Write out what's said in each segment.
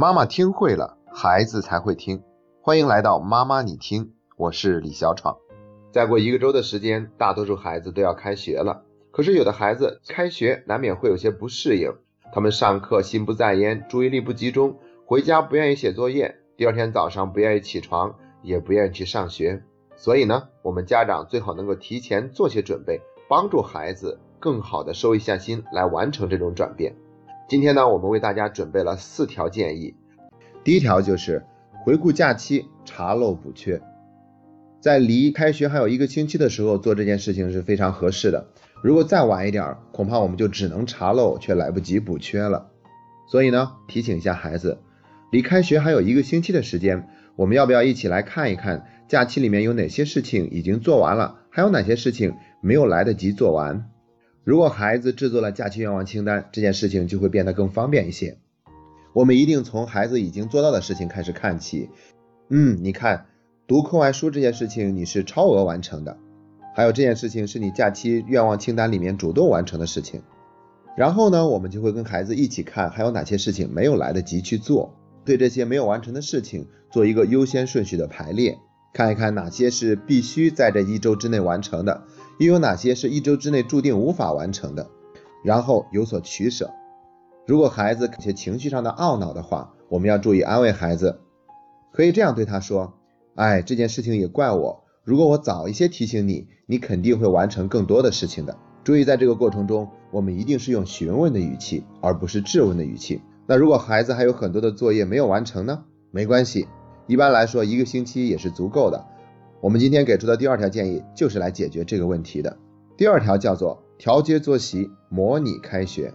妈妈听会了，孩子才会听。欢迎来到妈妈你听，我是李小闯。再过一个周的时间，大多数孩子都要开学了。可是有的孩子开学难免会有些不适应，他们上课心不在焉，注意力不集中，回家不愿意写作业，第二天早上不愿意起床，也不愿意去上学。所以呢，我们家长最好能够提前做些准备，帮助孩子更好的收一下心，来完成这种转变。今天呢，我们为大家准备了四条建议。第一条就是回顾假期，查漏补缺。在离开学还有一个星期的时候做这件事情是非常合适的。如果再晚一点，恐怕我们就只能查漏，却来不及补缺了。所以呢，提醒一下孩子，离开学还有一个星期的时间，我们要不要一起来看一看假期里面有哪些事情已经做完了，还有哪些事情没有来得及做完？如果孩子制作了假期愿望清单，这件事情就会变得更方便一些。我们一定从孩子已经做到的事情开始看起。嗯，你看，读课外书这件事情你是超额完成的，还有这件事情是你假期愿望清单里面主动完成的事情。然后呢，我们就会跟孩子一起看还有哪些事情没有来得及去做，对这些没有完成的事情做一个优先顺序的排列，看一看哪些是必须在这一周之内完成的。又有哪些是一周之内注定无法完成的？然后有所取舍。如果孩子有些情绪上的懊恼的话，我们要注意安慰孩子，可以这样对他说：“哎，这件事情也怪我。如果我早一些提醒你，你肯定会完成更多的事情的。”注意，在这个过程中，我们一定是用询问的语气，而不是质问的语气。那如果孩子还有很多的作业没有完成呢？没关系，一般来说一个星期也是足够的。我们今天给出的第二条建议就是来解决这个问题的。第二条叫做调节作息，模拟开学。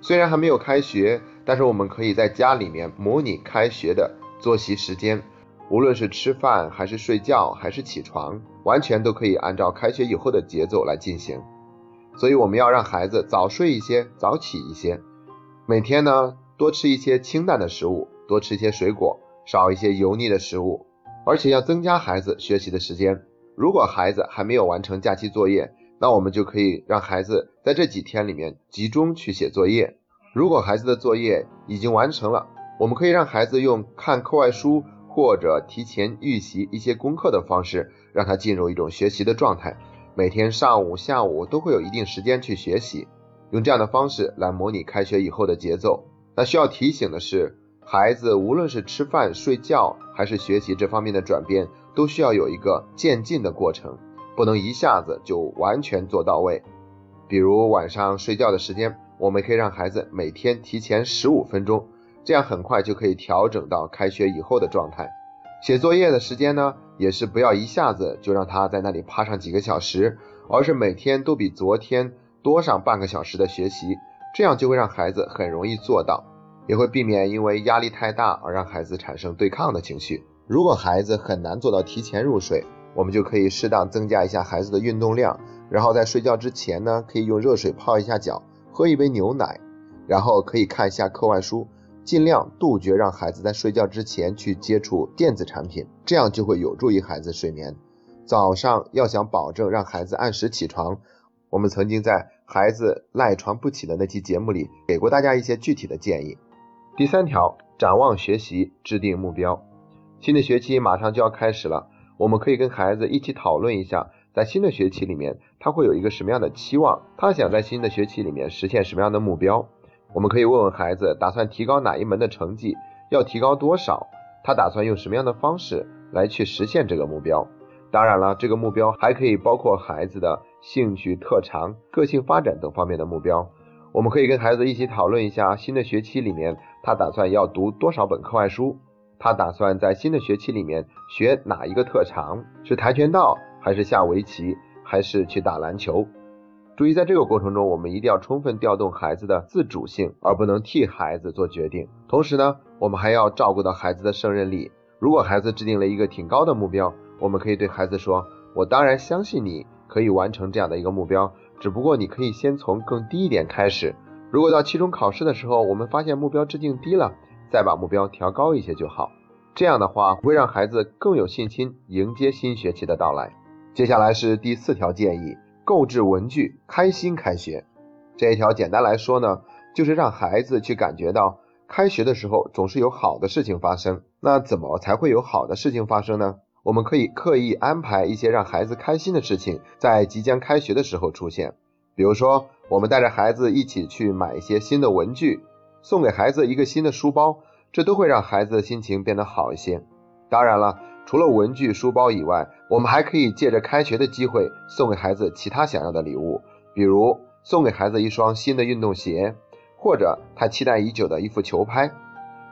虽然还没有开学，但是我们可以在家里面模拟开学的作息时间，无论是吃饭还是睡觉还是起床，完全都可以按照开学以后的节奏来进行。所以我们要让孩子早睡一些，早起一些，每天呢多吃一些清淡的食物，多吃一些水果，少一些油腻的食物。而且要增加孩子学习的时间。如果孩子还没有完成假期作业，那我们就可以让孩子在这几天里面集中去写作业。如果孩子的作业已经完成了，我们可以让孩子用看课外书或者提前预习一些功课的方式，让他进入一种学习的状态。每天上午、下午都会有一定时间去学习，用这样的方式来模拟开学以后的节奏。那需要提醒的是。孩子无论是吃饭、睡觉还是学习这方面的转变，都需要有一个渐进的过程，不能一下子就完全做到位。比如晚上睡觉的时间，我们可以让孩子每天提前十五分钟，这样很快就可以调整到开学以后的状态。写作业的时间呢，也是不要一下子就让他在那里趴上几个小时，而是每天都比昨天多上半个小时的学习，这样就会让孩子很容易做到。也会避免因为压力太大而让孩子产生对抗的情绪。如果孩子很难做到提前入睡，我们就可以适当增加一下孩子的运动量，然后在睡觉之前呢，可以用热水泡一下脚，喝一杯牛奶，然后可以看一下课外书，尽量杜绝让孩子在睡觉之前去接触电子产品，这样就会有助于孩子睡眠。早上要想保证让孩子按时起床，我们曾经在孩子赖床不起的那期节目里给过大家一些具体的建议。第三条，展望学习，制定目标。新的学期马上就要开始了，我们可以跟孩子一起讨论一下，在新的学期里面，他会有一个什么样的期望？他想在新的学期里面实现什么样的目标？我们可以问问孩子，打算提高哪一门的成绩？要提高多少？他打算用什么样的方式来去实现这个目标？当然了，这个目标还可以包括孩子的兴趣、特长、个性发展等方面的目标。我们可以跟孩子一起讨论一下，新的学期里面他打算要读多少本课外书，他打算在新的学期里面学哪一个特长，是跆拳道还是下围棋，还是去打篮球？注意，在这个过程中，我们一定要充分调动孩子的自主性，而不能替孩子做决定。同时呢，我们还要照顾到孩子的胜任力。如果孩子制定了一个挺高的目标，我们可以对孩子说：“我当然相信你可以完成这样的一个目标。”只不过你可以先从更低一点开始，如果到期中考试的时候，我们发现目标制定低了，再把目标调高一些就好。这样的话会让孩子更有信心迎接新学期的到来。接下来是第四条建议：购置文具，开心开学。这一条简单来说呢，就是让孩子去感觉到开学的时候总是有好的事情发生，那怎么才会有好的事情发生呢？我们可以刻意安排一些让孩子开心的事情，在即将开学的时候出现。比如说，我们带着孩子一起去买一些新的文具，送给孩子一个新的书包，这都会让孩子的心情变得好一些。当然了，除了文具、书包以外，我们还可以借着开学的机会送给孩子其他想要的礼物，比如送给孩子一双新的运动鞋。或者他期待已久的一副球拍，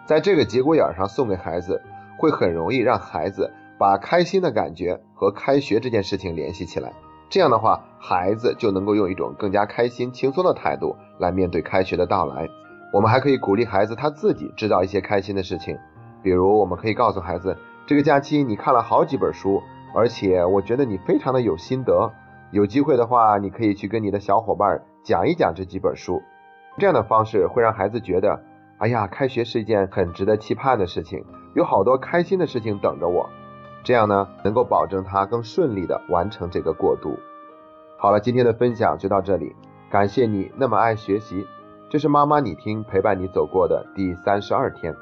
在这个节骨眼上送给孩子，会很容易让孩子把开心的感觉和开学这件事情联系起来。这样的话，孩子就能够用一种更加开心、轻松的态度来面对开学的到来。我们还可以鼓励孩子他自己制造一些开心的事情，比如我们可以告诉孩子，这个假期你看了好几本书，而且我觉得你非常的有心得。有机会的话，你可以去跟你的小伙伴讲一讲这几本书。这样的方式会让孩子觉得，哎呀，开学是一件很值得期盼的事情，有好多开心的事情等着我。这样呢，能够保证他更顺利的完成这个过渡。好了，今天的分享就到这里，感谢你那么爱学习。这是妈妈你听陪伴你走过的第三十二天。